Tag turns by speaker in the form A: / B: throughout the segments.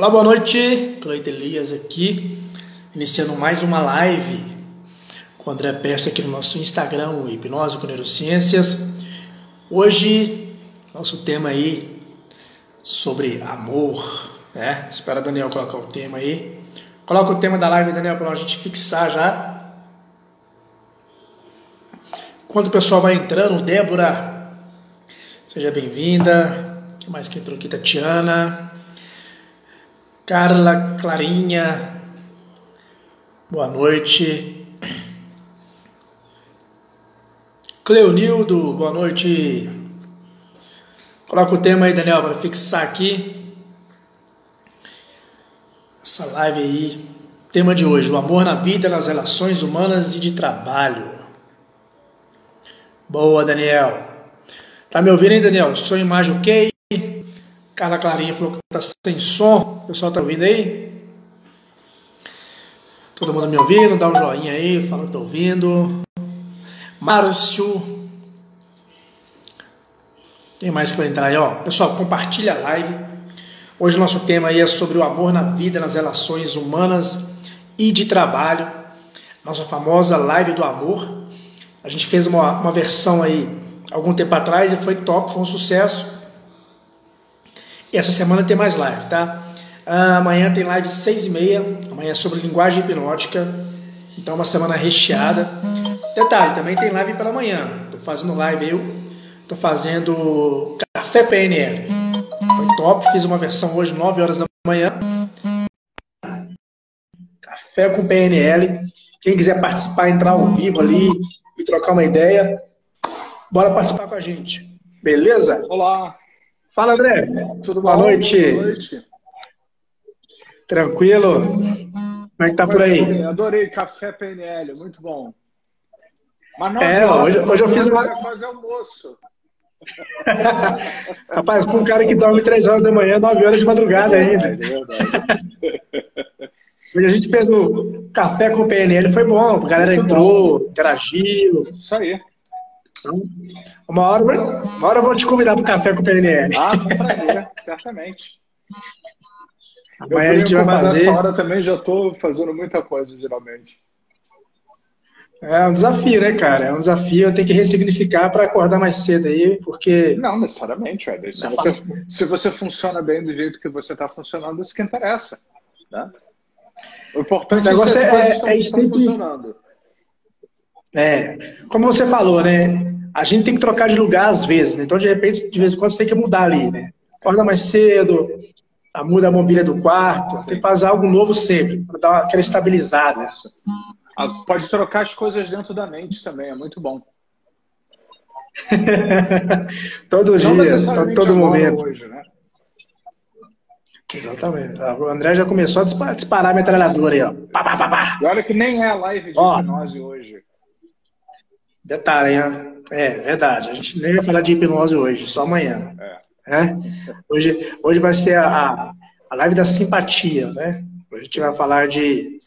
A: Olá, boa noite. Cleito Elias aqui, iniciando mais uma live com o André Peste aqui no nosso Instagram, o Hipnose com Neurociências. Hoje, nosso tema aí sobre amor, né? Espera Daniel colocar o tema aí. Coloca o tema da live, Daniel, para a gente fixar já. Enquanto o pessoal vai entrando, Débora, seja bem-vinda. Quem mais que entrou aqui? Tatiana. Carla Clarinha, boa noite. Cleonildo, boa noite. Coloca o tema aí, Daniel, para fixar aqui. Essa live aí. Tema de hoje: o amor na vida, nas relações humanas e de trabalho. Boa, Daniel. Tá me ouvindo aí, Daniel? Sou imagem ok? Carla Clarinha falou que tá sem som. O pessoal tá ouvindo aí? Todo mundo me ouvindo? Dá um joinha aí, fala que tá ouvindo. Márcio. Tem mais vai entrar aí, ó. Pessoal, compartilha a live. Hoje o nosso tema aí é sobre o amor na vida, nas relações humanas e de trabalho. Nossa famosa live do amor. A gente fez uma, uma versão aí algum tempo atrás e foi top, foi um sucesso. E essa semana tem mais live, tá? Ah, amanhã tem live seis e meia. Amanhã é sobre linguagem hipnótica. Então uma semana recheada. Detalhe, também tem live pela manhã. Tô fazendo live eu. Tô fazendo café PNL. Foi top. Fiz uma versão hoje 9 horas da manhã. Café com PNL. Quem quiser participar, entrar ao vivo ali e trocar uma ideia, bora participar com a gente. Beleza?
B: Olá.
A: Fala, André.
B: Tudo
A: Boa
B: bom?
A: noite.
B: Boa noite.
A: Tranquilo? Como é que tá por aí?
B: Adorei café PNL, muito bom. Mas não,
A: É, hoje, hoje eu fiz uma.
B: É quase almoço.
A: Rapaz, com um cara que dorme 3 horas da manhã, 9 horas de madrugada
B: É
A: ainda.
B: verdade.
A: Hoje a gente fez o café com o PNL, foi bom. A galera
B: Muito
A: entrou, interagiu.
B: Isso aí.
A: Então, Uma hora, uma hora eu vou te convidar para o café com o PNL.
B: Ah, com prazer, certamente. Eu,
A: Amanhã a gente vai fazer.
B: nessa hora também já estou fazendo muita coisa, geralmente.
A: É um desafio, né, cara? É um desafio. Eu tenho que ressignificar para acordar mais cedo aí, porque.
B: Não, necessariamente, velho. Se você, se você funciona bem do jeito que você está funcionando, isso que interessa. Né? O importante
A: O negócio
B: é se as
A: é-
B: coisas estão,
A: é
B: estão
A: sempre-
B: funcionando.
A: É, como você falou, né? A gente tem que trocar de lugar às vezes, né? Então, de repente, de vez em quando, você tem que mudar ali, né? Acorda mais cedo, a- muda a mobília do quarto, tem que fazer algo novo sempre, para dar aquela estabilizada.
B: Ah, Pode trocar as coisas dentro da mente também, é muito bom.
A: todo
B: Não
A: dia, todo, momento.
B: hoje, né?
A: Exatamente. O André já começou a disparar, disparar a metralhadora aí, ó. Pá, pá, pá, pá.
B: E olha que nem é a live de
A: Ó.
B: hipnose hoje.
A: Detalhe, hein? É, verdade. A gente nem vai falar de hipnose hoje, só amanhã. É? Hoje, hoje vai ser a, a live da simpatia, né? Hoje a gente vai falar de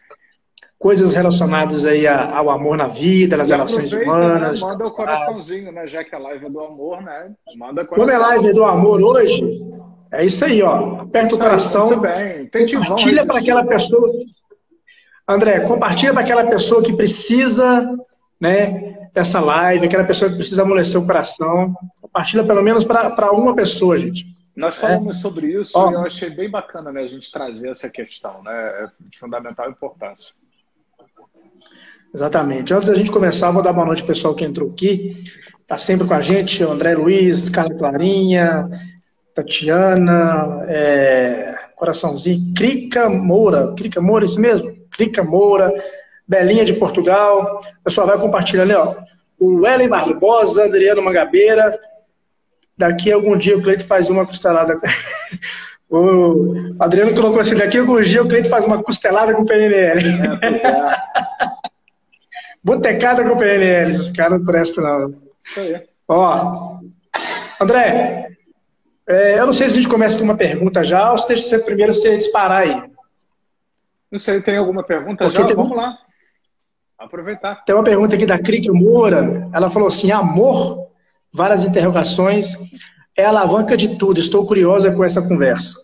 A: coisas relacionadas aí ao amor na vida, nas relações
B: aproveita,
A: humanas.
B: Né? Manda o coraçãozinho, né? Já que a live é do amor, né? Manda coração.
A: Como é live do amor hoje, é isso aí, ó. Aperta o coração,
B: Muito bem.
A: Compartilha para aquela pessoa. André, compartilha para aquela pessoa que precisa, né, dessa live, aquela pessoa que precisa amolecer o coração. Compartilha pelo menos para uma pessoa, gente.
B: Nós falamos sobre isso
A: Ó.
B: e eu achei bem bacana né, a gente trazer essa questão, né? É de fundamental importância.
A: Exatamente. Antes da gente começar, eu vou dar boa noite ao pessoal que entrou aqui. Está sempre com a gente, André Luiz, Carla Clarinha, Tatiana, é, Coraçãozinho, Crica Moura. Crica Moura, isso mesmo? Crica Moura, Belinha de Portugal. O pessoal vai compartilhando ali, ó. O Ellen Barbosa, Adriano Mangabeira. Daqui a algum dia o Cleito faz uma costelada. o Adriano colocou assim: daqui a algum dia o Cleito faz uma costelada com PNL. Botecada com PNL, esses caras não prestam, não. Ó, André, é, eu não sei se a gente começa com uma pergunta já ou se deixa você primeiro você disparar aí.
B: Não sei, tem alguma pergunta
A: Porque
B: já?
A: tem-
B: Vamos lá. Aproveitar.
A: Tem uma pergunta aqui da Crick Moura. Ela falou assim: amor, várias interrogações, é a alavanca de tudo. Estou curiosa com essa conversa.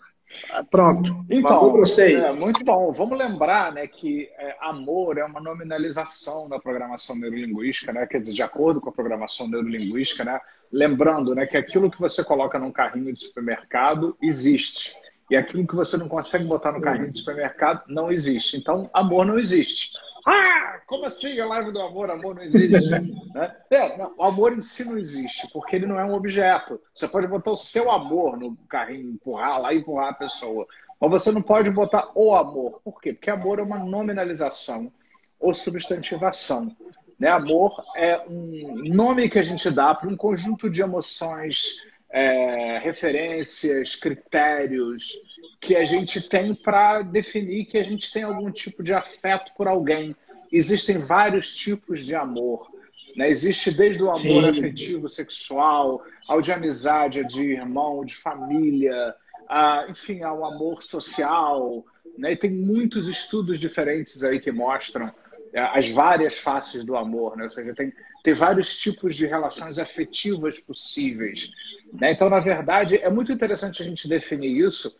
A: Pronto.
B: Então, é, muito bom. Vamos lembrar né, que é, amor é uma nominalização na programação neurolinguística, né? quer dizer, de acordo com a programação neurolinguística, né? lembrando né, que aquilo que você coloca num carrinho de supermercado existe. E aquilo que você não consegue botar no carrinho de supermercado não existe. Então, amor não existe. Ah, como assim a live do amor? Amor não existe. né? é, não, o amor em si não existe, porque ele não é um objeto. Você pode botar o seu amor no carrinho, empurrar lá e empurrar a pessoa. Mas você não pode botar o amor. Por quê? Porque amor é uma nominalização ou substantivação. Né? Amor é um nome que a gente dá para um conjunto de emoções, é, referências, critérios que a gente tem para definir que a gente tem algum tipo de afeto por alguém. Existem vários tipos de amor. Né? Existe desde o amor Sim. afetivo, sexual, ao de amizade, de irmão, de família, a, enfim, ao amor social. Né? E tem muitos estudos diferentes aí que mostram é, as várias faces do amor, né? ou seja, tem, tem vários tipos de relações afetivas possíveis. Né? Então, na verdade, é muito interessante a gente definir isso,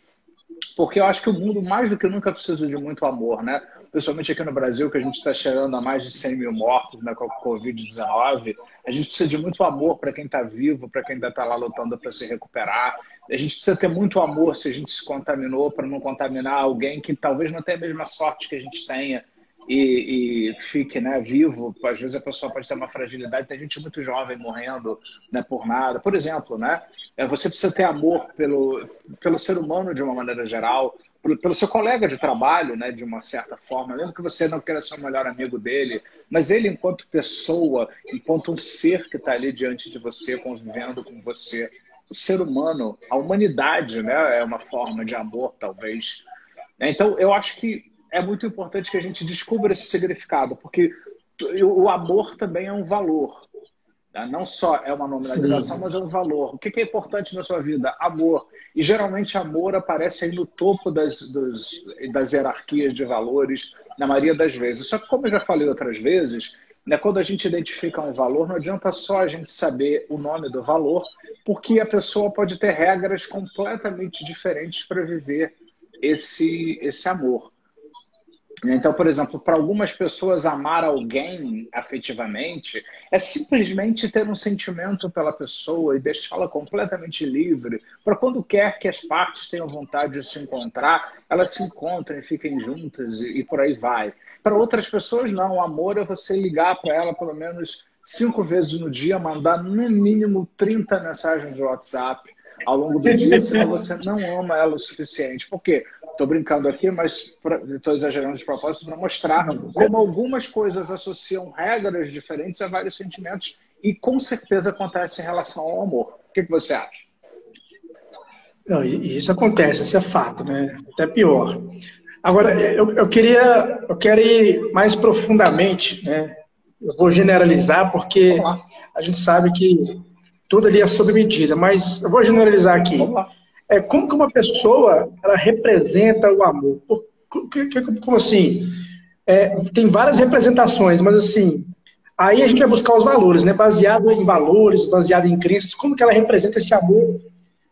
B: porque eu acho que o mundo, mais do que nunca, precisa de muito amor, né? Principalmente aqui no Brasil, que a gente está chegando a mais de 100 mil mortos né, com a Covid-19. A gente precisa de muito amor para quem está vivo, para quem ainda está lá lutando para se recuperar. A gente precisa ter muito amor se a gente se contaminou, para não contaminar alguém que talvez não tenha a mesma sorte que a gente tenha e, e, fique né, vivo. Às vezes a pessoa pode ter uma fragilidade, tem gente muito jovem morrendo né, por nada. Por exemplo, né, é, você precisa ter amor pelo, pelo ser humano de uma maneira geral, pelo, pelo seu colega de trabalho, né, de uma certa forma. Mesmo que você não queira ser o melhor amigo dele, mas ele, enquanto pessoa, enquanto um ser que está ali diante de você, convivendo com você, o ser humano, a humanidade, né, é uma forma de amor, talvez. Então, eu acho que é muito importante que a gente descubra esse significado, porque o amor também é um valor. Tá? Não só é uma nominalização, Sim. mas é um valor. O que é importante na sua vida? Amor. E geralmente amor aparece aí no topo das, dos, das hierarquias de valores, na maioria das vezes. Só que, como eu já falei outras vezes, né, quando a gente identifica um valor, não adianta só a gente saber o nome do valor, porque a pessoa pode ter regras completamente diferentes para viver esse, esse amor. Então, por exemplo, para algumas pessoas, amar alguém afetivamente é simplesmente ter um sentimento pela pessoa e deixá-la completamente livre, para quando quer que as partes tenham vontade de se encontrar, elas se encontrem, fiquem juntas e, e por aí vai. Para outras pessoas, não. O amor é você ligar para ela pelo menos cinco vezes no dia, mandar no mínimo 30 mensagens de WhatsApp ao longo do dia, senão você não ama ela o suficiente. Por quê? Estou brincando aqui, mas estou exagerando de propósito para mostrar como algumas coisas associam regras diferentes a vários sentimentos e com certeza acontece em relação ao amor. O que, que você acha?
A: Não, isso acontece, isso é fato, né? Até pior. Agora, eu, eu queria, eu quero ir mais profundamente, né? Eu vou generalizar porque a gente sabe que tudo ali é sob medida, mas eu vou generalizar aqui. É, como que uma pessoa ela representa o amor? Como assim? É, tem várias representações, mas assim, aí a gente vai buscar os valores, né? Baseado em valores, baseado em crenças, como que ela representa esse amor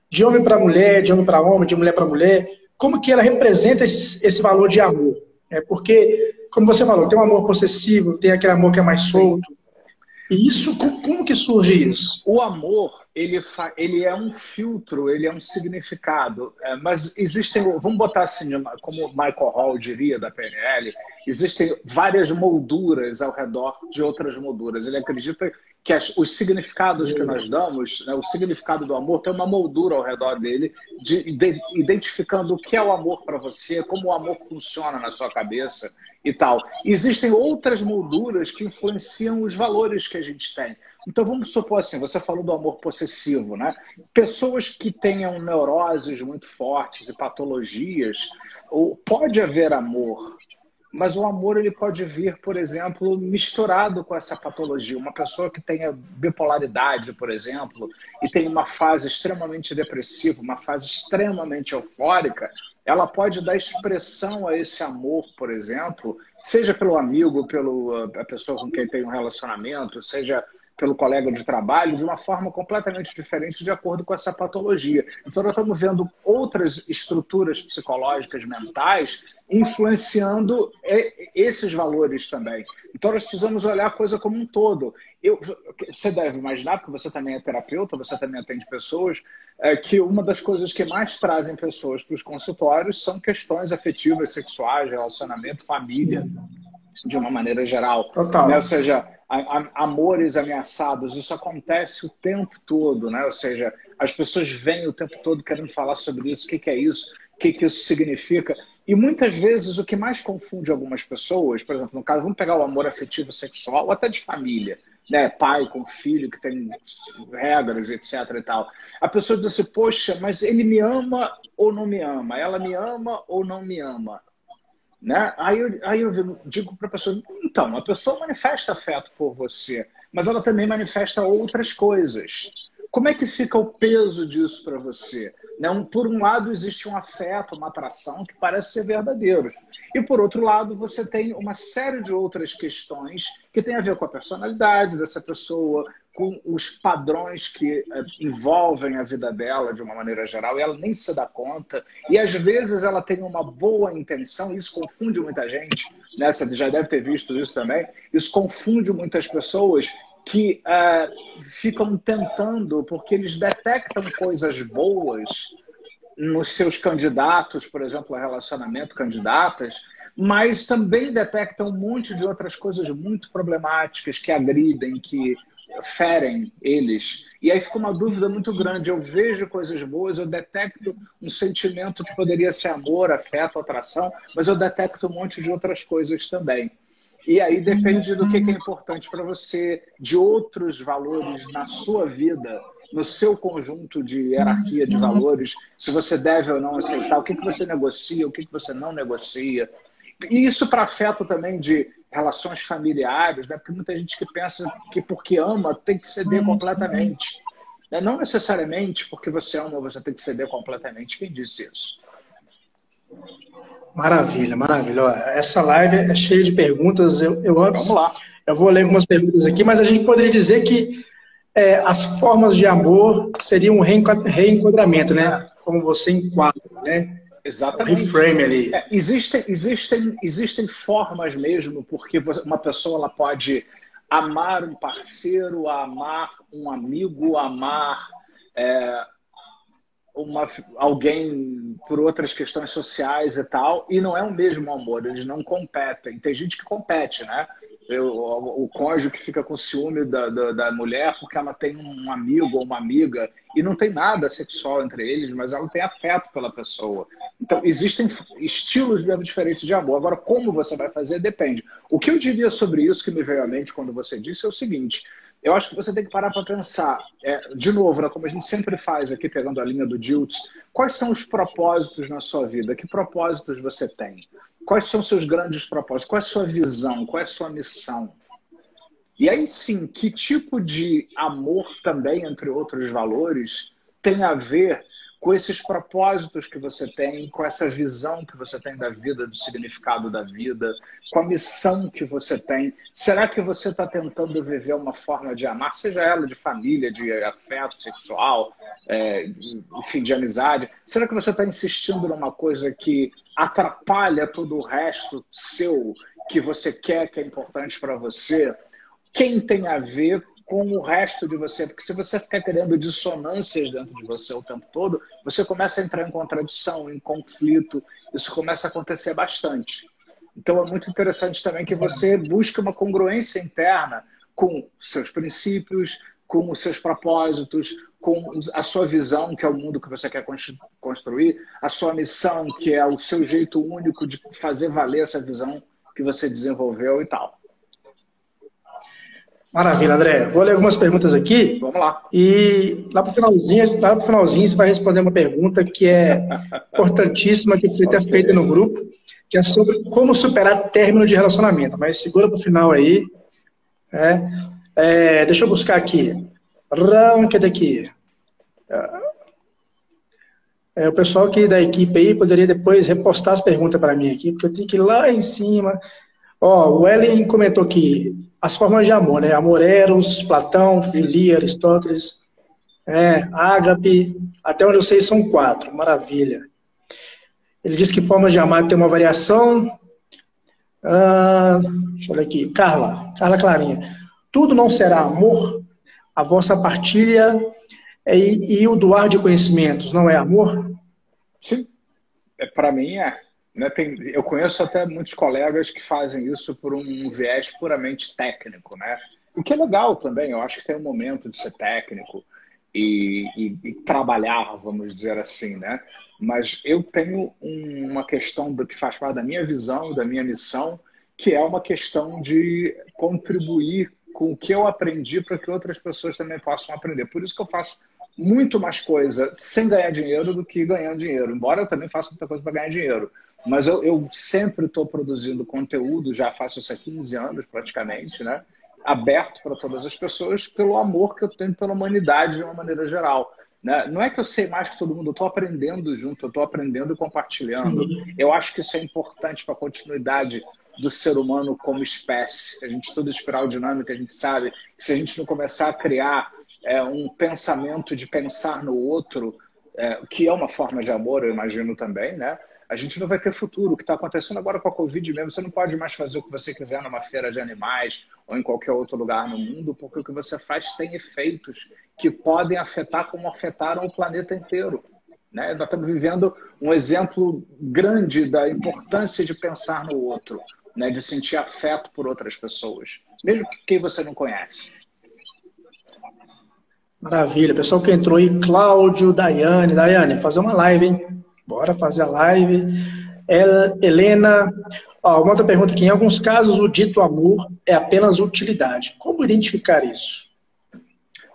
A: de homem para mulher, de homem para homem, de mulher para mulher? Como que ela representa esse, esse valor de amor? É porque, como você falou, tem um amor possessivo, tem aquele amor que é mais solto, isso, como que surge isso?
B: O amor, ele, ele é um filtro, ele é um significado. É, mas existem, vamos botar assim, como Michael Hall diria da PNL, existem várias molduras ao redor de outras molduras. Ele acredita que as, os significados que nós damos, né, o significado do amor tem uma moldura ao redor dele, de, de, identificando o que é o amor para você, como o amor funciona na sua cabeça e tal. Existem outras molduras que influenciam os valores que a gente tem. Então vamos supor assim, você falou do amor possessivo, né? Pessoas que tenham neuroses muito fortes e patologias, pode haver amor, mas o amor ele pode vir, por exemplo, misturado com essa patologia. Uma pessoa que tenha bipolaridade, por exemplo, e tem uma fase extremamente depressiva, uma fase extremamente eufórica, ela pode dar expressão a esse amor, por exemplo, seja pelo amigo, pela pessoa com quem tem um relacionamento, seja pelo colega de trabalho de uma forma completamente diferente de acordo com essa patologia. Então, nós estamos vendo outras estruturas psicológicas mentais influenciando esses valores também. Então, nós precisamos olhar a coisa como um todo. Eu, você deve imaginar, porque você também é terapeuta, você também atende pessoas, é que uma das coisas que mais trazem pessoas para os consultórios são questões afetivas, sexuais, relacionamento, família, de uma maneira geral.
A: Total.
B: Né? Ou seja, a, a, amores ameaçados, isso acontece o tempo todo, né? Ou seja, as pessoas vêm o tempo todo querendo falar sobre isso, o que, que é isso, o que, que isso significa. E muitas vezes o que mais confunde algumas pessoas, por exemplo, no caso, vamos pegar o amor afetivo sexual, ou até de família, né? Pai com filho, que tem regras, etc. e tal. A pessoa diz assim, poxa, mas ele me ama ou não me ama? Ela me ama ou não me ama? Né? Aí, eu, aí eu digo para a pessoa: então, a pessoa manifesta afeto por você, mas ela também manifesta outras coisas. Como é que fica o peso disso para você? Né? Por um lado, existe um afeto, uma atração que parece ser verdadeiro. E por outro lado, você tem uma série de outras questões que tem a ver com a personalidade dessa pessoa, com os padrões que eh, envolvem a vida dela de uma maneira geral, e ela nem se dá conta. E às vezes ela tem uma boa intenção, isso confunde muita gente, né? Você já deve ter visto isso também. Isso confunde muitas pessoas que uh, ficam tentando, porque eles detectam coisas boas nos seus candidatos, por exemplo, relacionamento, candidatas, mas também detectam um monte de outras coisas muito problemáticas que agridem, que ferem eles. E aí fica uma dúvida muito grande. Eu vejo coisas boas, eu detecto um sentimento que poderia ser amor, afeto, atração, mas eu detecto um monte de outras coisas também. E aí depende do que é importante para você, de outros valores na sua vida, no seu conjunto de hierarquia de valores, se você deve ou não aceitar, o que, que você negocia, o que, que você não negocia. E isso para afeto também de relações familiares, né? porque muita gente que pensa que porque ama tem que ceder completamente. Né? Não necessariamente porque você ama você tem que ceder completamente. Quem disse isso?
A: Maravilha, maravilha. Essa live é cheia de perguntas. Eu, eu antes,
B: Vamos lá.
A: Eu vou ler algumas perguntas aqui, mas a gente poderia dizer que é, as formas de amor seriam um reenquadramento, né? Como você enquadra, né?
B: Exatamente.
A: Reframe ali.
B: É, existem, existem, existem formas mesmo, porque uma pessoa ela pode amar um parceiro, amar um amigo, amar é, uma, alguém por outras questões sociais e tal, e não é o mesmo amor, eles não competem. Tem gente que compete, né? Eu, o, o cônjuge que fica com ciúme da, da, da, mulher porque ela tem um amigo ou uma amiga e não tem nada sexual entre eles, mas ela tem afeto pela pessoa. Então, existem estilos mesmo diferentes de amor. Agora, como você vai fazer, depende. O que eu diria sobre isso que me veio à mente quando você disse é o seguinte: eu acho que você tem que parar para pensar, é, de novo, né, como a gente sempre faz aqui, pegando a linha do Diltz, quais são os propósitos na sua vida? Que propósitos você tem? Quais são seus grandes propósitos? Qual é a sua visão? Qual é a sua missão? E aí sim, que tipo de amor também, entre outros valores, tem a ver com esses propósitos que você tem, com essa visão que você tem da vida, do significado da vida, com a missão que você tem. Será que você está tentando viver uma forma de amar, seja ela de família, de afeto sexual, é, enfim, de amizade? Será que você está insistindo numa coisa que atrapalha todo o resto seu, que você quer, que é importante para você? Quem tem a ver com o resto de você, porque se você ficar criando dissonâncias dentro de você o tempo todo, você começa a entrar em contradição, em conflito, isso começa a acontecer bastante. Então é muito interessante também que você busque uma congruência interna com seus princípios, com os seus propósitos, com a sua visão, que é o mundo que você quer construir, a sua missão, que é o seu jeito único de fazer valer essa visão que você desenvolveu e tal.
A: Maravilha, André. Vou ler algumas perguntas aqui.
B: Vamos lá.
A: E lá para o finalzinho, lá pro finalzinho, você vai responder uma pergunta que é importantíssima, que foi até feita no grupo, que é sobre como superar término de relacionamento. Mas segura para o final aí. É, é, deixa eu buscar aqui. Rank daqui. É, o pessoal aqui da equipe aí poderia depois repostar as perguntas para mim aqui, porque eu tenho que ir lá em cima Ó, o Ellen comentou aqui as formas de amor, né? Amor eros, Platão, Filia, Aristóteles, é, ágape, até onde eu sei são quatro, maravilha. Ele diz que formas de amar tem uma variação. Ah, deixa eu ver aqui, Carla, Carla Clarinha. Tudo não será amor? A vossa partilha e, e o doar de conhecimentos não é amor?
B: Sim, é, para mim é. Né, tem, eu conheço até muitos colegas que fazem isso por um viés puramente técnico, né? O que é legal também, eu acho que tem um momento de ser técnico e, e, e trabalhar, vamos dizer assim, né? Mas eu tenho um, uma questão que faz parte da minha visão, da minha missão, que é uma questão de contribuir com o que eu aprendi para que outras pessoas também possam aprender. Por isso que eu faço muito mais coisa sem ganhar dinheiro do que ganhando dinheiro, embora eu também faça muita coisa para ganhar dinheiro. Mas eu, eu sempre estou produzindo conteúdo, já faço isso há 15 anos praticamente, né? aberto para todas as pessoas pelo amor que eu tenho pela humanidade de uma maneira geral. Né? Não é que eu sei mais que todo mundo, eu estou aprendendo junto, eu estou aprendendo e compartilhando. Eu acho que isso é importante para a continuidade do ser humano como espécie. A gente estuda espiral dinâmica, a gente sabe que se a gente não começar a criar é, um pensamento de pensar no outro, é, que é uma forma de amor, eu imagino também, né? A gente não vai ter futuro. O que está acontecendo agora com a Covid mesmo, você não pode mais fazer o que você quiser numa feira de animais ou em qualquer outro lugar no mundo, porque o que você faz tem efeitos que podem afetar como afetaram o planeta inteiro. Né? Nós estamos vivendo um exemplo grande da importância de pensar no outro, né? de sentir afeto por outras pessoas, mesmo que quem você não conhece.
A: Maravilha. Pessoal que entrou aí, Cláudio, Daiane. Daiane, fazer uma live, hein? Bora fazer a live. El, Helena, ó, uma outra pergunta aqui. Em alguns casos, o dito amor é apenas utilidade. Como identificar isso?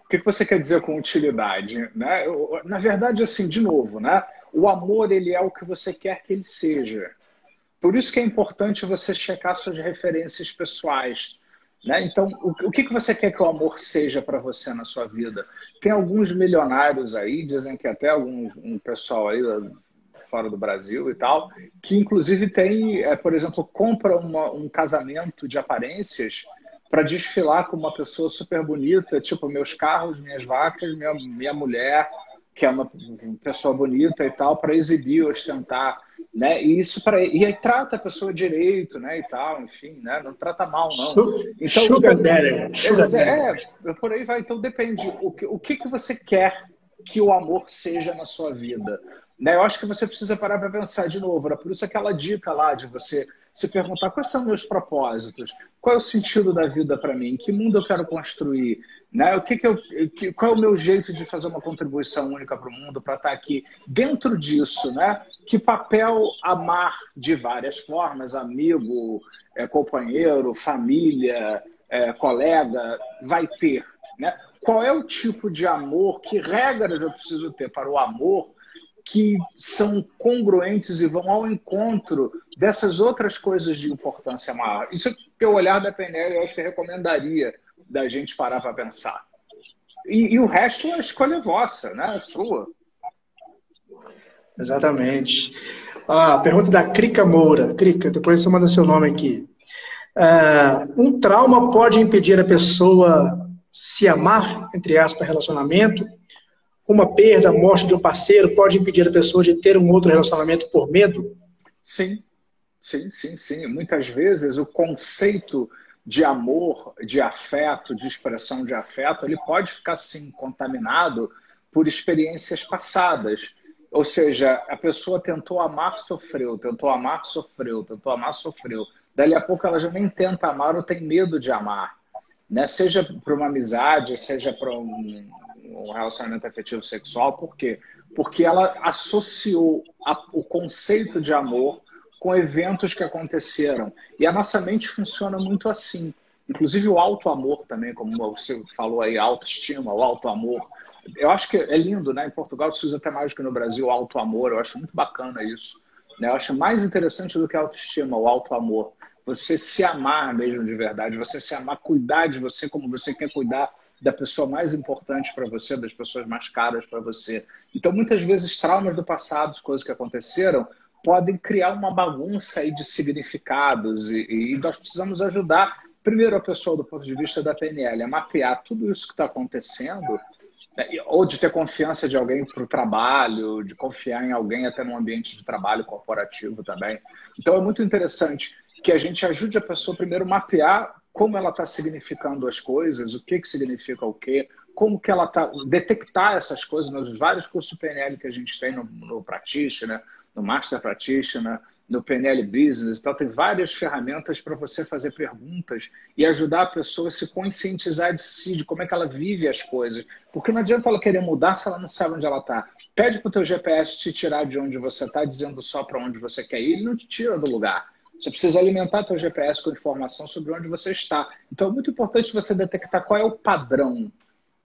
B: O que você quer dizer com utilidade? Né? Na verdade, assim, de novo, né? o amor ele é o que você quer que ele seja. Por isso que é importante você checar suas referências pessoais. Né? Então, o, o que, que você quer que o amor seja para você na sua vida? Tem alguns milionários aí, dizem que até algum um pessoal aí fora do Brasil e tal, que inclusive tem, é, por exemplo, compra uma, um casamento de aparências para desfilar com uma pessoa super bonita, tipo meus carros, minhas vacas, minha, minha mulher, que é uma pessoa bonita e tal, para exibir, ostentar, né? E isso para e aí trata a pessoa direito, né? E tal, enfim, né? Não trata mal não.
A: Então, sugar daddy, sugar
B: é, é, por aí vai. Então depende o que o que, que você quer que o amor seja na sua vida. Né? Eu acho que você precisa parar para pensar de novo. Era por isso aquela dica lá de você se perguntar quais são meus propósitos, qual é o sentido da vida para mim, que mundo eu quero construir, né? O que, que eu, que, qual é o meu jeito de fazer uma contribuição única para o mundo para estar tá aqui dentro disso, né? Que papel amar de várias formas, amigo, é, companheiro, família, é, colega, vai ter, né? Qual é o tipo de amor, que regras eu preciso ter para o amor que são congruentes e vão ao encontro dessas outras coisas de importância maior. Isso é que o olhar da PNL eu acho que recomendaria da gente parar para pensar. E, e, o resto é escolha vossa, né? É sua.
A: Exatamente. Ah, pergunta da Crica Moura. Crica, depois você manda seu nome aqui. Ah, um trauma pode impedir a pessoa se amar, entre aspas, relacionamento? Uma perda, a morte de um parceiro pode impedir a pessoa de ter um outro relacionamento por medo?
B: Sim, sim, sim, sim. Muitas vezes o conceito de amor, de afeto, de expressão de afeto, ele pode ficar sim contaminado por experiências passadas. Ou seja, a pessoa tentou amar, sofreu, tentou amar, sofreu, tentou amar, sofreu. Dali a pouco ela já nem tenta amar ou tem medo de amar. Né? Seja para uma amizade, seja para um, um relacionamento afetivo sexual, por quê? Porque ela associou a, o conceito de amor com eventos que aconteceram. E a nossa mente funciona muito assim. Inclusive o auto-amor também, como você falou aí, autoestima, o auto-amor. Eu acho que é lindo, né? Em Portugal se usa até mais do que no Brasil auto-amor. Eu acho muito bacana isso. Né? Eu acho mais interessante do que a autoestima, o auto-amor. Você se amar mesmo de verdade, você se amar, cuidar de você como você quer cuidar da pessoa mais importante para você, das pessoas mais caras para você. Então, muitas vezes, traumas do passado, coisas que aconteceram, podem criar uma bagunça aí de significados e, e nós precisamos ajudar primeiro a pessoa do ponto de vista da PNL a mapear tudo isso que está acontecendo né, ou de ter confiança de alguém para o trabalho, de confiar em alguém até no ambiente de trabalho corporativo também. Então é muito interessante que a gente ajude a pessoa primeiro a mapear como ela está significando as coisas, o que, que significa o quê, como que ela está, detectar essas coisas nos vários cursos PNL que a gente tem no, no Practitioner, no Master Practitioner, no PNL Business então tem várias ferramentas para você fazer perguntas e ajudar a pessoa a se conscientizar de si, de como é que ela vive as coisas. Porque não adianta ela querer mudar se ela não sabe onde ela está. Pede para o teu GPS te tirar de onde você está, dizendo só para onde você quer ir, ele não te tira do lugar. Você precisa alimentar teu GPS com informação sobre onde você está. Então é muito importante você detectar qual é o padrão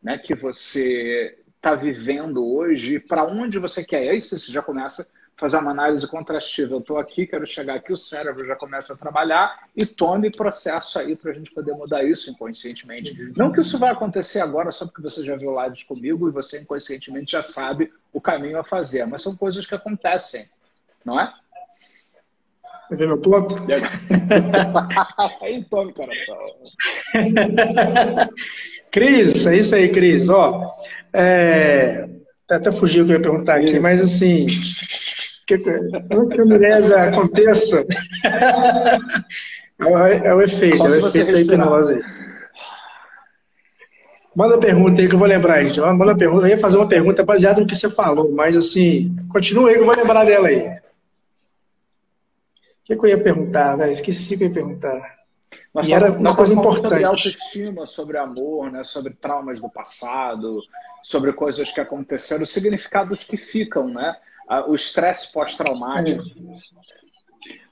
B: né, que você está vivendo hoje e para onde você quer. E aí você já começa fazer uma análise contrastiva. Eu estou aqui, quero chegar aqui, o cérebro já começa a trabalhar e tome processo aí para a gente poder mudar isso inconscientemente. Não que isso vai acontecer agora só porque você já viu lives comigo e você inconscientemente já sabe o caminho a fazer, mas são coisas que acontecem, não é?
A: Você vê meu ponto?
B: aí tome, coração.
A: Cris, é isso aí, Cris. Ó, é... Até fugiu o que eu ia perguntar aqui, isso. mas assim, que, que a amnésia aconteça, é, o, é o efeito, é o efeito da hipnose. Manda pergunta aí que eu vou lembrar, gente. Manda pergunta. Eu ia fazer uma pergunta baseada no que você falou, mas assim, continua aí que eu vou lembrar dela aí. O que, que eu ia perguntar, velho? Esqueci o que eu ia perguntar.
B: Nós e era uma coisa importante. Sobre autoestima, sobre amor, né? sobre traumas do passado, sobre coisas que aconteceram, significados que ficam, né? o estresse pós-traumático.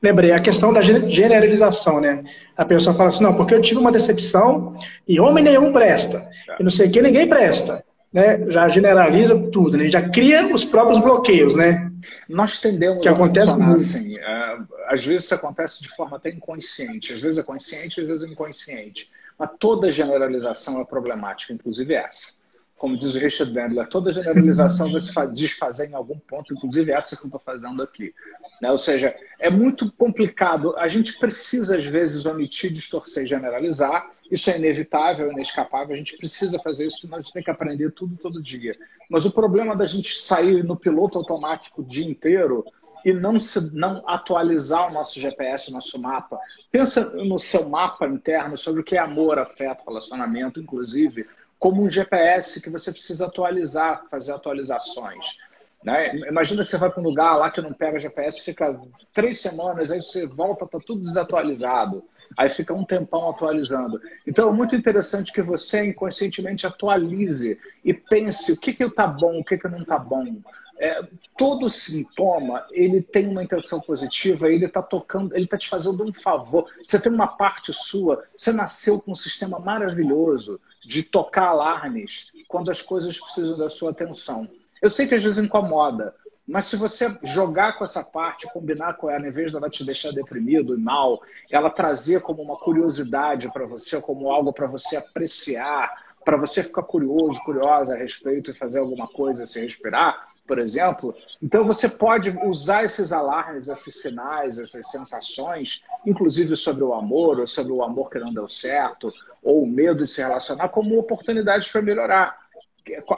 A: Lembrei, a questão da generalização, né? A pessoa fala assim, não, porque eu tive uma decepção e homem nenhum presta. E não sei o que, ninguém presta. Né? Já generaliza tudo, né? Já cria os próprios bloqueios, né?
B: Nós tendemos
A: que acontece
B: a assim. É, às vezes isso acontece de forma até inconsciente. Às vezes é consciente, às vezes é inconsciente. Mas toda generalização é problemática, inclusive essa como diz o Richard Bandler, toda generalização vai se desfazer em algum ponto, inclusive essa que eu estou fazendo aqui. Né? Ou seja, é muito complicado. A gente precisa, às vezes, omitir, distorcer e generalizar. Isso é inevitável, é inescapável. A gente precisa fazer isso, nós temos que aprender tudo todo dia. Mas o problema da gente sair no piloto automático o dia inteiro e não, se, não atualizar o nosso GPS, o nosso mapa. Pensa no seu mapa interno sobre o que é amor, afeto, relacionamento, inclusive como um GPS que você precisa atualizar, fazer atualizações. Né? Imagina que você vai para um lugar lá que não pega GPS, fica três semanas, aí você volta, está tudo desatualizado. Aí fica um tempão atualizando. Então é muito interessante que você inconscientemente atualize e pense o que que está bom, o que que não está bom. É, todo sintoma ele tem uma intenção positiva, ele está tocando, ele está te fazendo um favor. Você tem uma parte sua, você nasceu com um sistema maravilhoso de tocar alarmes quando as coisas precisam da sua atenção. Eu sei que às vezes incomoda, mas se você jogar com essa parte, combinar com ela, em vez dela te deixar deprimido e mal, ela trazer como uma curiosidade para você, como algo para você apreciar, para você ficar curioso, curiosa a respeito e fazer alguma coisa sem respirar, por exemplo. Então você pode usar esses alarmes, esses sinais, essas sensações, inclusive sobre o amor, ou sobre o amor que não deu certo, ou o medo de se relacionar, como oportunidades para melhorar.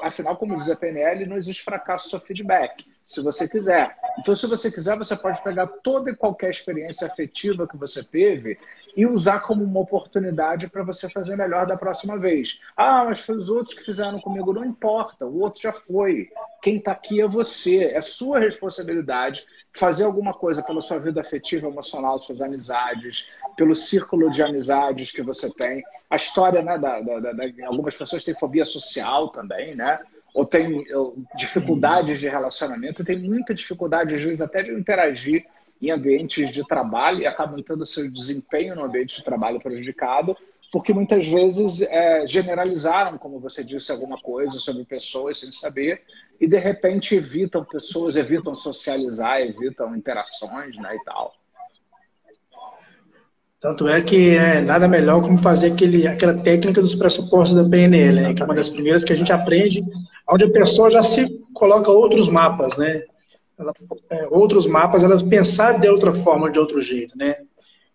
B: Afinal, como diz a PNL, não existe fracasso, só feedback, se você quiser. Então, se você quiser, você pode pegar toda e qualquer experiência afetiva que você teve e usar como uma oportunidade para você fazer melhor da próxima vez. Ah, mas foi os outros que fizeram comigo. Não importa, o outro já foi. Quem está aqui é você. É sua responsabilidade fazer alguma coisa pela sua vida afetiva, emocional, suas amizades, pelo círculo de amizades que você tem. A história, né, da, da, da, algumas pessoas têm fobia social também, né? Ou tem dificuldades de relacionamento, tem muita dificuldade, às vezes, até de interagir em ambientes de trabalho e acabam tendo seu desempenho no ambiente de trabalho prejudicado, porque muitas vezes é, generalizaram, como você disse, alguma coisa sobre pessoas sem saber e de repente evitam pessoas, evitam socializar, evitam interações né, e tal.
A: Tanto é que é nada melhor como fazer aquele, aquela técnica dos pressupostos da PNL, né, que é uma das primeiras que a gente aprende, onde a pessoa já se coloca outros mapas, né? Ela, é, outros mapas, elas pensar de outra forma, de outro jeito, né?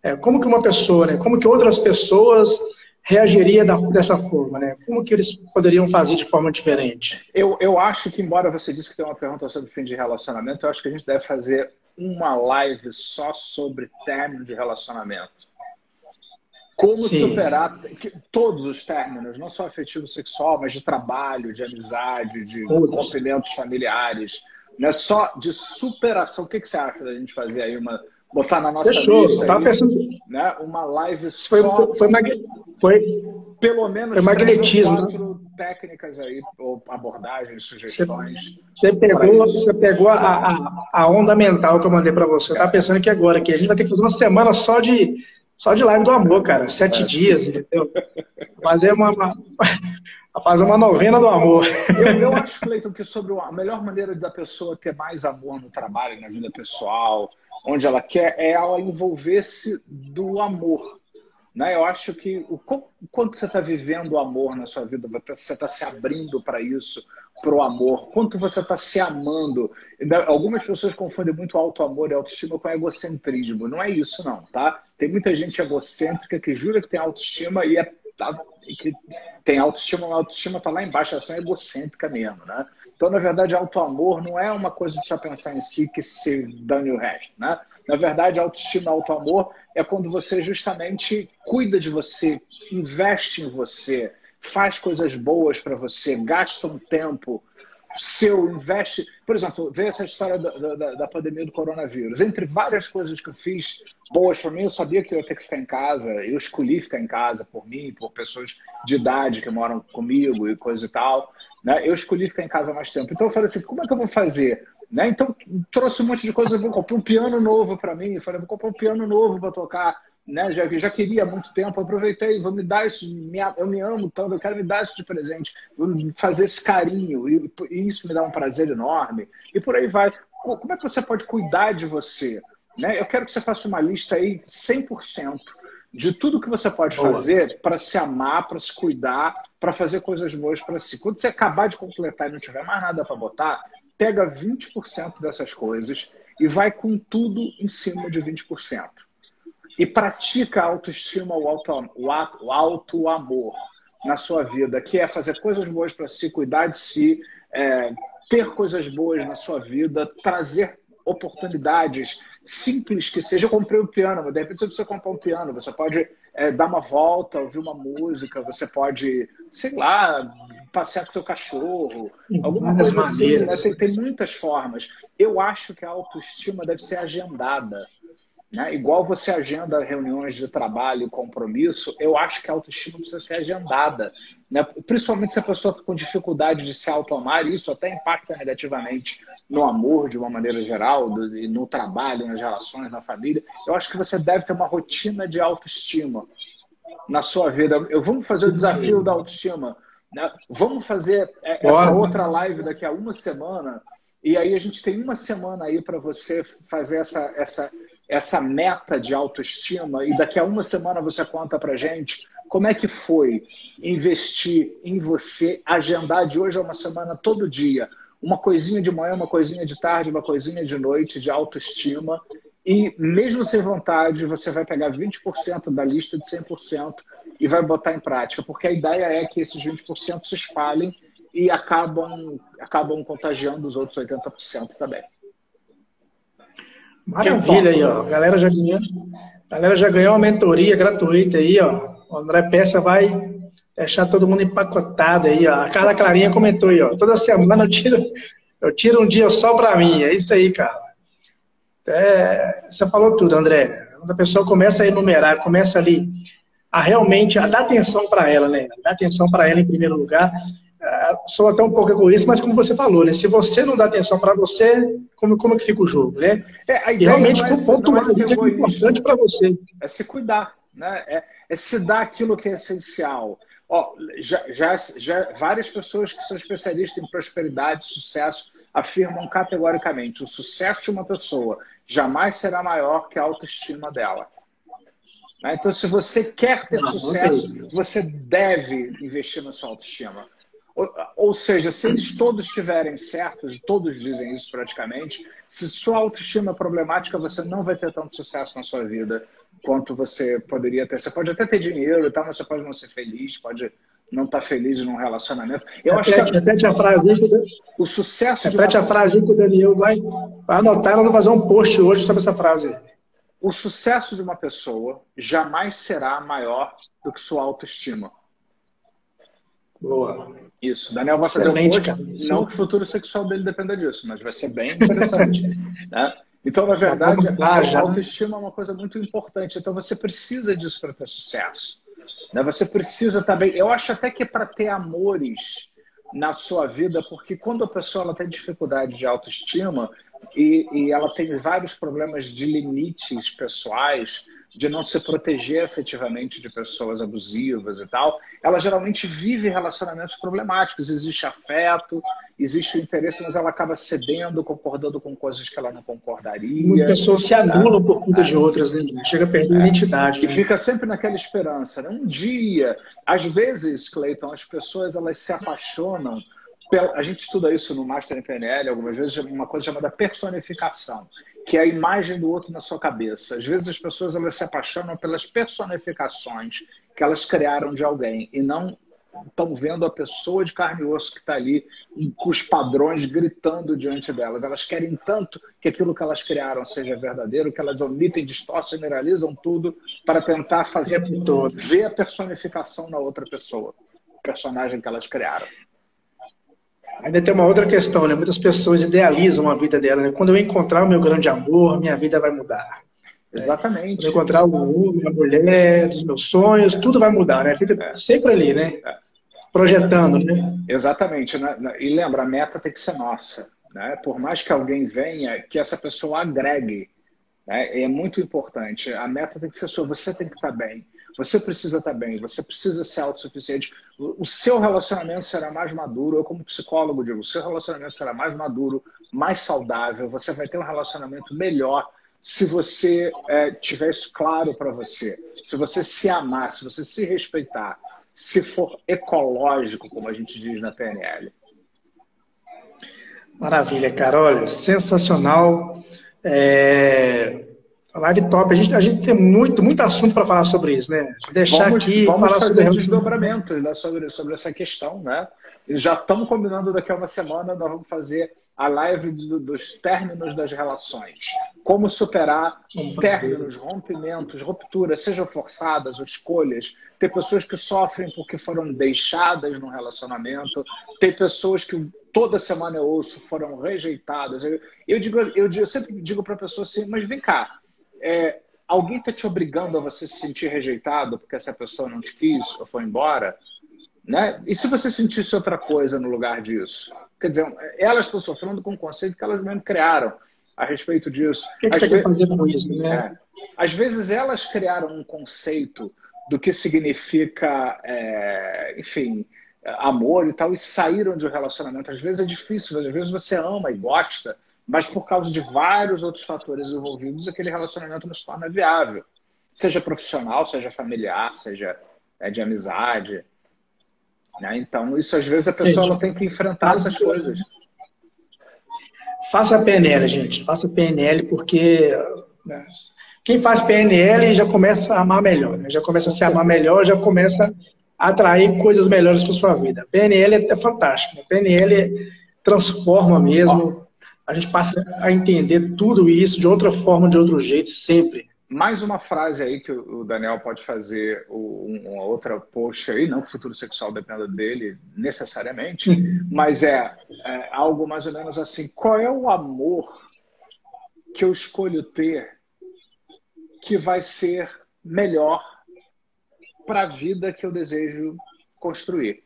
A: É, como que uma pessoa, né? Como que outras pessoas reagiria da, dessa forma, né? Como que eles poderiam fazer de forma diferente?
B: Eu, eu acho que, embora você disse que tem uma pergunta sobre fim de relacionamento, eu acho que a gente deve fazer uma live só sobre término de relacionamento. Como Sim. superar todos os términos, não só afetivo sexual, mas de trabalho, de amizade, de rompimentos familiares. Não é só de superação. O que, que você acha da gente fazer aí uma, botar na nossa Fechou, lista aí, pensando... né, uma live
A: foi, só foi, mag... foi
B: pelo menos
A: foi magnetismo né?
B: quatro técnicas aí ou abordagens sugestões
A: você, você pegou você pegou a, a, a, onda mental que eu mandei para você eu tava pensando que agora que a gente vai ter que fazer uma semana só de só de live do amor cara sete é. dias entendeu fazer uma, uma fazer uma novena do amor
B: eu, eu acho Cleiton que sobre a melhor maneira da pessoa ter mais amor no trabalho na vida pessoal onde ela quer é ela envolver-se do amor. Né? Eu acho que o quanto você está vivendo o amor na sua vida, você está se abrindo para isso, para o amor, quanto você está se amando. Algumas pessoas confundem muito auto-amor e autoestima com egocentrismo. Não é isso, não, tá? Tem muita gente egocêntrica que jura que tem autoestima e é tá, que tem autoestima, a autoestima está lá embaixo, ela é egocêntrica mesmo, né? Então, na verdade, auto-amor não é uma coisa de só pensar em si que se dane o resto, né? Na verdade, autoestima, auto-amor é quando você justamente cuida de você, investe em você, faz coisas boas para você, gasta um tempo seu, investe. Por exemplo, vê essa história da, da, da, pandemia do coronavírus. Entre várias coisas que eu fiz boas para mim, eu sabia que eu ia ter que ficar em casa, eu escolhi ficar em casa por mim, por pessoas de idade que moram comigo e coisa e tal. Né? Eu escolhi ficar em casa mais tempo. Então eu falei assim, como é que eu vou fazer? Né? Então trouxe um monte de coisa, vou comprar um piano novo para mim. Eu falei, vou comprar um piano novo para tocar. Né? Já, já queria há muito tempo, aproveitei, vou me dar isso, me, eu me amo tanto, eu quero me dar isso de presente, vou fazer esse carinho, e, e isso me dá um prazer enorme. E por aí vai. Como é que você pode cuidar de você? Né? Eu quero que você faça uma lista aí 100% de tudo que você pode fazer para se amar, para se cuidar, para fazer coisas boas para si. Quando você acabar de completar e não tiver mais nada para botar, pega 20% dessas coisas e vai com tudo em cima de 20%. E pratica a autoestima, o auto, o auto amor na sua vida, que é fazer coisas boas para si, cuidar de si, é, ter coisas boas na sua vida, trazer oportunidades simples que seja. Eu comprei um piano, mas de repente você precisa comprar um piano. Você pode é, dar uma volta, ouvir uma música, você pode, sei lá, passear com seu cachorro, alguma coisa assim. Né? Tem, tem muitas formas. Eu acho que a autoestima deve ser agendada. Né? Igual você agenda reuniões de trabalho e compromisso, eu acho que a autoestima precisa ser agendada. Né? Principalmente se a pessoa está com dificuldade de se auto-amar, isso até impacta negativamente no amor de uma maneira geral, no trabalho, nas relações, na família. Eu acho que você deve ter uma rotina de autoestima na sua vida. Eu vamos fazer o desafio da autoestima. Né? Vamos fazer é, essa outra live daqui a uma semana. E aí a gente tem uma semana aí para você fazer essa, essa essa meta de autoestima e daqui a uma semana você conta para gente como é que foi investir em você, agendar de hoje a uma semana todo dia, uma coisinha de manhã, uma coisinha de tarde, uma coisinha de noite de autoestima e mesmo sem vontade, você vai pegar 20% da lista de 100% e vai botar em prática, porque a ideia é que esses 20% se espalhem e acabam, acabam contagiando os outros 80% também.
A: Maravilha aí, ó. A galera já ganhou, galera já ganhou uma mentoria gratuita aí, ó. O André Peça vai deixar todo mundo empacotado aí, ó. A Carla Clarinha comentou aí, ó. Toda semana eu tiro, eu tiro um dia só para mim. É isso aí, cara. É, você falou tudo, André. Quando a pessoa começa a enumerar, começa ali a realmente a dar atenção para ela, né? Dar atenção para ela em primeiro lugar sou até um pouco egoísta, mas como você falou, né? Se você não dá atenção para você, como, como que fica o jogo, né?
B: É, e realmente é, o ponto mais é importante para você. É se cuidar, né? É, é, se dar aquilo que é essencial. Ó, já, já, já várias pessoas que são especialistas em prosperidade e sucesso afirmam categoricamente o sucesso de uma pessoa jamais será maior que a autoestima dela. Né? Então, se você quer ter não, sucesso, você deve investir na sua autoestima. Ou, ou seja, se eles todos estiverem certos, e todos dizem isso praticamente, se sua autoestima é problemática, você não vai ter tanto sucesso na sua vida quanto você poderia ter. Você pode até ter dinheiro e tal, mas você pode não ser feliz, pode não estar tá feliz num relacionamento.
A: Eu repete, acho que repete a frase aí,
B: o sucesso
A: repete uma... a frase aí que o Daniel vai, vai anotar, ela vai fazer um post hoje sobre essa frase.
B: O sucesso de uma pessoa jamais será maior do que sua autoestima.
A: Boa.
B: Isso. Daniel vai Excelente, fazer um post, não que o futuro sexual dele dependa disso, mas vai ser bem interessante. né? Então, na verdade, a né? autoestima é uma coisa muito importante. Então, você precisa disso para ter sucesso. Né? Você precisa também. Eu acho até que é para ter amores na sua vida, porque quando a pessoa ela tem dificuldade de autoestima e, e ela tem vários problemas de limites pessoais, de não se proteger efetivamente de pessoas abusivas e tal, ela geralmente vive relacionamentos problemáticos. Existe afeto, existe o interesse, mas ela acaba cedendo, concordando com coisas que ela não concordaria.
A: Muitas pessoas se anulam por conta é. de outras, né? chega a perder a é. identidade.
B: E né? fica sempre naquela esperança. Né? Um dia, às vezes, Cleiton, as pessoas elas se apaixonam a gente estuda isso no Master em PNL algumas vezes, uma coisa chamada personificação que é a imagem do outro na sua cabeça. Às vezes as pessoas elas se apaixonam pelas personificações que elas criaram de alguém e não estão vendo a pessoa de carne e osso que está ali com os padrões gritando diante delas. Elas querem tanto que aquilo que elas criaram seja verdadeiro, que elas omitem, distorcem, generalizam tudo para tentar fazer ver a personificação na outra pessoa, o personagem que elas criaram.
A: Ainda tem uma outra questão, né? Muitas pessoas idealizam a vida dela, né? Quando eu encontrar o meu grande amor, minha vida vai mudar.
B: Exatamente.
A: Quando eu encontrar o homem, a mulher, dos meus sonhos, tudo vai mudar, né? Fica é. sempre ali, né? É. Projetando, né?
B: Exatamente. Né? E lembra, a meta tem que ser nossa. Né? Por mais que alguém venha, que essa pessoa agregue. Né? É muito importante. A meta tem que ser sua. Você tem que estar bem. Você precisa estar bem, você precisa ser autossuficiente. O seu relacionamento será mais maduro. Eu, como psicólogo, digo: o seu relacionamento será mais maduro, mais saudável. Você vai ter um relacionamento melhor se você é, tiver isso claro para você. Se você se amar, se você se respeitar, se for ecológico, como a gente diz na PNL.
A: Maravilha, cara. Olha, sensacional. É... Live top. A gente, a gente tem muito, muito assunto para falar sobre isso, né?
B: Deixar vamos, aqui vamos falar fazer sobre desdobramentos né, sobre, sobre essa questão, né? E já estamos combinando daqui a uma semana, nós vamos fazer a live do, dos términos das relações. Como superar términos, rompimentos, rupturas, sejam forçadas ou escolhas. Tem pessoas que sofrem porque foram deixadas no relacionamento. Tem pessoas que toda semana eu ouço foram rejeitadas. Eu, eu digo, eu, eu sempre digo para a pessoa assim, mas vem cá, é, alguém está te obrigando a você se sentir rejeitado porque essa pessoa não te quis ou foi embora? Né? E se você sentisse outra coisa no lugar disso? Quer dizer, elas estão sofrendo com o conceito que elas mesmo criaram a respeito disso.
A: O que, que você quer fazer com isso? Né?
B: É, às vezes elas criaram um conceito do que significa, é, enfim, amor e tal, e saíram de um relacionamento. Às vezes é difícil, às vezes você ama e gosta, mas por causa de vários outros fatores envolvidos, aquele relacionamento não se torna viável. Seja profissional, seja familiar, seja é, de amizade. Né? Então, isso às vezes a pessoa tem que enfrentar essas coisas.
A: Faça PNL, gente. Faça PNL porque né, quem faz PNL já começa a amar melhor, né? já começa a se amar melhor, já começa a atrair coisas melhores para sua vida. PNL é, é fantástico. Né? PNL transforma mesmo a gente passa a entender tudo isso de outra forma, de outro jeito, sempre.
B: Mais uma frase aí que o Daniel pode fazer uma outra post aí, não que o futuro sexual dependa dele necessariamente, mas é, é algo mais ou menos assim: qual é o amor que eu escolho ter que vai ser melhor para a vida que eu desejo construir?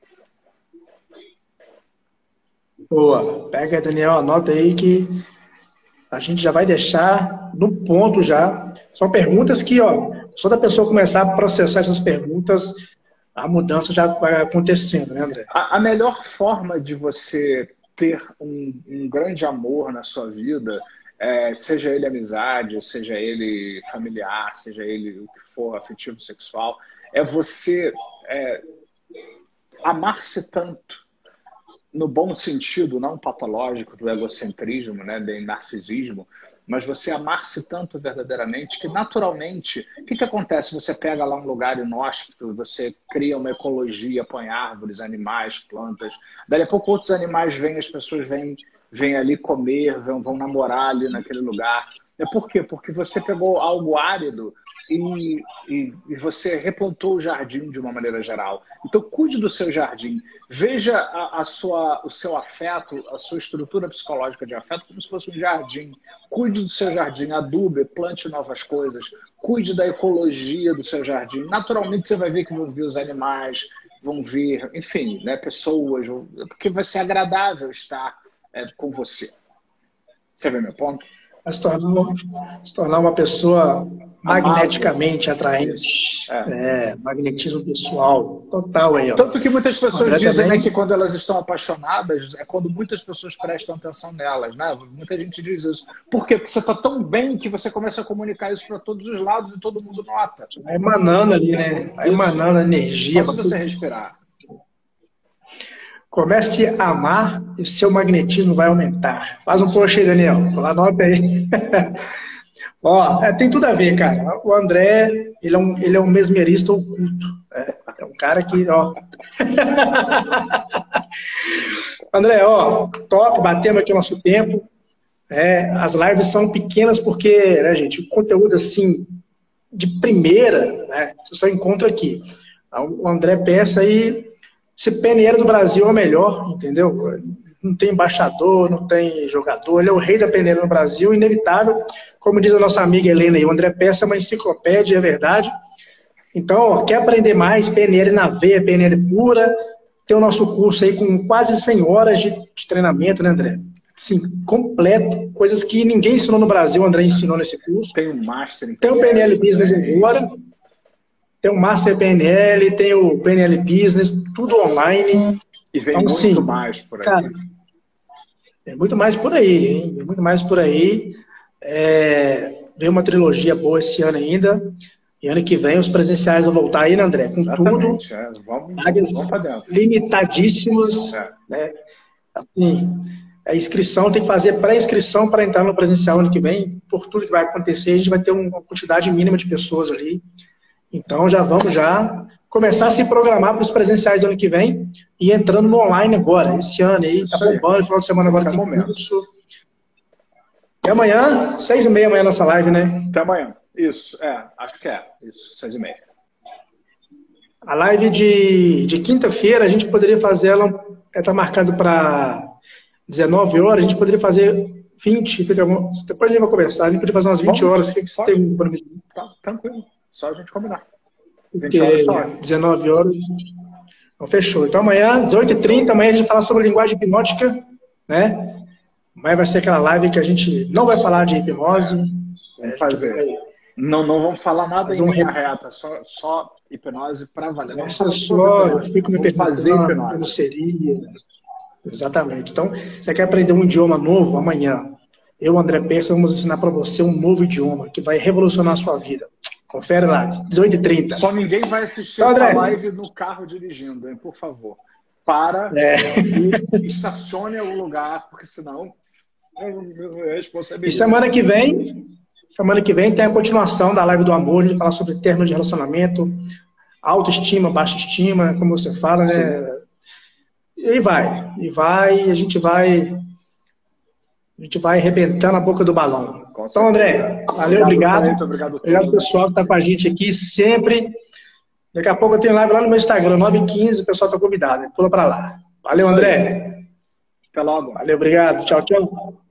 A: Boa. Pega, Daniel, anota aí que a gente já vai deixar no ponto já. São perguntas que, ó, só da pessoa começar a processar essas perguntas, a mudança já vai acontecendo, né, André?
B: A, a melhor forma de você ter um, um, grande amor na sua vida, é, seja ele amizade, seja ele familiar, seja ele o que for, afetivo, sexual, é você é, amar-se tanto no bom sentido, não patológico do egocentrismo, né, do narcisismo, mas você amar-se tanto verdadeiramente que naturalmente, o que, que acontece? Você pega lá um lugar inóspito, você cria uma ecologia, põe árvores, animais, plantas, daí a pouco outros animais vêm, as pessoas vêm, vêm ali comer, vão, vão namorar ali naquele lugar. É por quê? Porque você pegou algo árido e, e, e, você replantou o jardim de uma maneira geral. Então, cuide do seu jardim. Veja a, a, sua, o seu afeto, a sua estrutura psicológica de afeto como se fosse um jardim. Cuide do seu jardim, adube, plante novas coisas. Cuide da ecologia do seu jardim. Naturalmente, você vai ver que vão vir os animais, vão vir, enfim, né, pessoas, porque vai ser agradável estar é, com você. Você vê meu ponto?
A: A se tornar, se tornar uma pessoa magneticamente atraente. É. é. magnetismo pessoal, total aí. Ó.
B: Tanto que muitas pessoas dizem né, que quando elas estão apaixonadas, é quando muitas pessoas prestam atenção nelas, né? Muita gente diz isso. Por quê? Porque você está tão bem que você começa a comunicar isso para todos os lados e todo mundo nota.
A: Vai emanando ali, né? Vai emanando energia.
B: Só você respirar.
A: Comece a amar e seu magnetismo vai aumentar. Faz um post aí, Daniel. Anota aí. Ó, é, tem tudo a ver, cara. O André, ele é um, ele é um mesmerista oculto. É, é um cara que, ó. André, ó, top, batemos aqui o nosso tempo. É, as lives são pequenas porque, né, gente, o conteúdo assim, de primeira, né, você só encontra aqui. O André peça aí esse peneira do Brasil é o melhor, entendeu? Não tem embaixador, não tem jogador, ele é o rei da peneira no Brasil, inevitável. Como diz a nossa amiga Helena aí, o André Peça é uma enciclopédia, é verdade. Então, ó, quer aprender mais, peneira na veia, peneira pura, tem o nosso curso aí com quase 100 horas de, de treinamento, né, André? Sim, completo, coisas que ninguém ensinou no Brasil, o André ensinou nesse curso.
B: Tem um master.
A: Tem o PNL Business agora, tem o Master PNL, tem o PNL Business, tudo online.
B: E vem então, muito sim, mais por aí. Cara,
A: é muito mais por aí, hein? Vem muito mais por aí. É, vem uma trilogia boa esse ano ainda. E ano que vem os presenciais vão voltar aí, né, André? Com Exatamente, tudo. É. Vamos, vamos. Limitadíssimos. É. Né? Assim, a inscrição tem que fazer pré-inscrição para entrar no presencial ano que vem. Por tudo que vai acontecer, a gente vai ter uma quantidade mínima de pessoas ali. Então já vamos já começar a se programar para os presenciais ano que vem e entrando no online agora, esse ano aí, está bombando, final de semana agora esse tem momento. curso. E amanhã, seis e meia amanhã nossa live, né?
B: Até amanhã. Isso, é, acho que é. Isso, seis e meia.
A: A live de, de quinta-feira, a gente poderia fazer ela, está marcada para 19 horas, a gente poderia fazer 20, depois a gente vai conversar, a gente poderia fazer umas 20 horas, o que, que você tem para
B: mim? Tá, tranquilo. Só a gente combinar.
A: 20 horas tá 19 horas. Então, fechou. Então amanhã, 18h30, amanhã a gente vai falar sobre linguagem hipnótica, né? Amanhã vai ser aquela live que a gente não vai falar de hipnose.
B: Vamos fazer. Não, não vamos falar nada em linha reta, só, só hipnose para valer.
A: Essa só, eu fico me perguntando fazer hipnose. como seria. Exatamente. Então, você quer aprender um idioma novo amanhã? Eu, André Persa, vamos ensinar para você um novo idioma que vai revolucionar a sua vida. Confere lá, 18h30.
B: Só ninguém vai assistir então, essa live no carro dirigindo, hein? Por favor. Para é. e estacione o lugar, porque senão é,
A: é responsabilidade. E semana que vem, semana que vem tem a continuação da live do amor, a gente fala sobre termos de relacionamento, autoestima, baixa estima, como você fala, né? E vai, e vai, a gente vai a gente vai arrebentando a boca do balão. Então, André, valeu, obrigado. Obrigado, obrigado, obrigado pessoal que está com a gente aqui sempre. Daqui a pouco eu tenho live lá no meu Instagram, 9h15, o pessoal está convidado. Pula para lá. Valeu, André.
B: Até logo.
A: Valeu, obrigado. Tchau, tchau.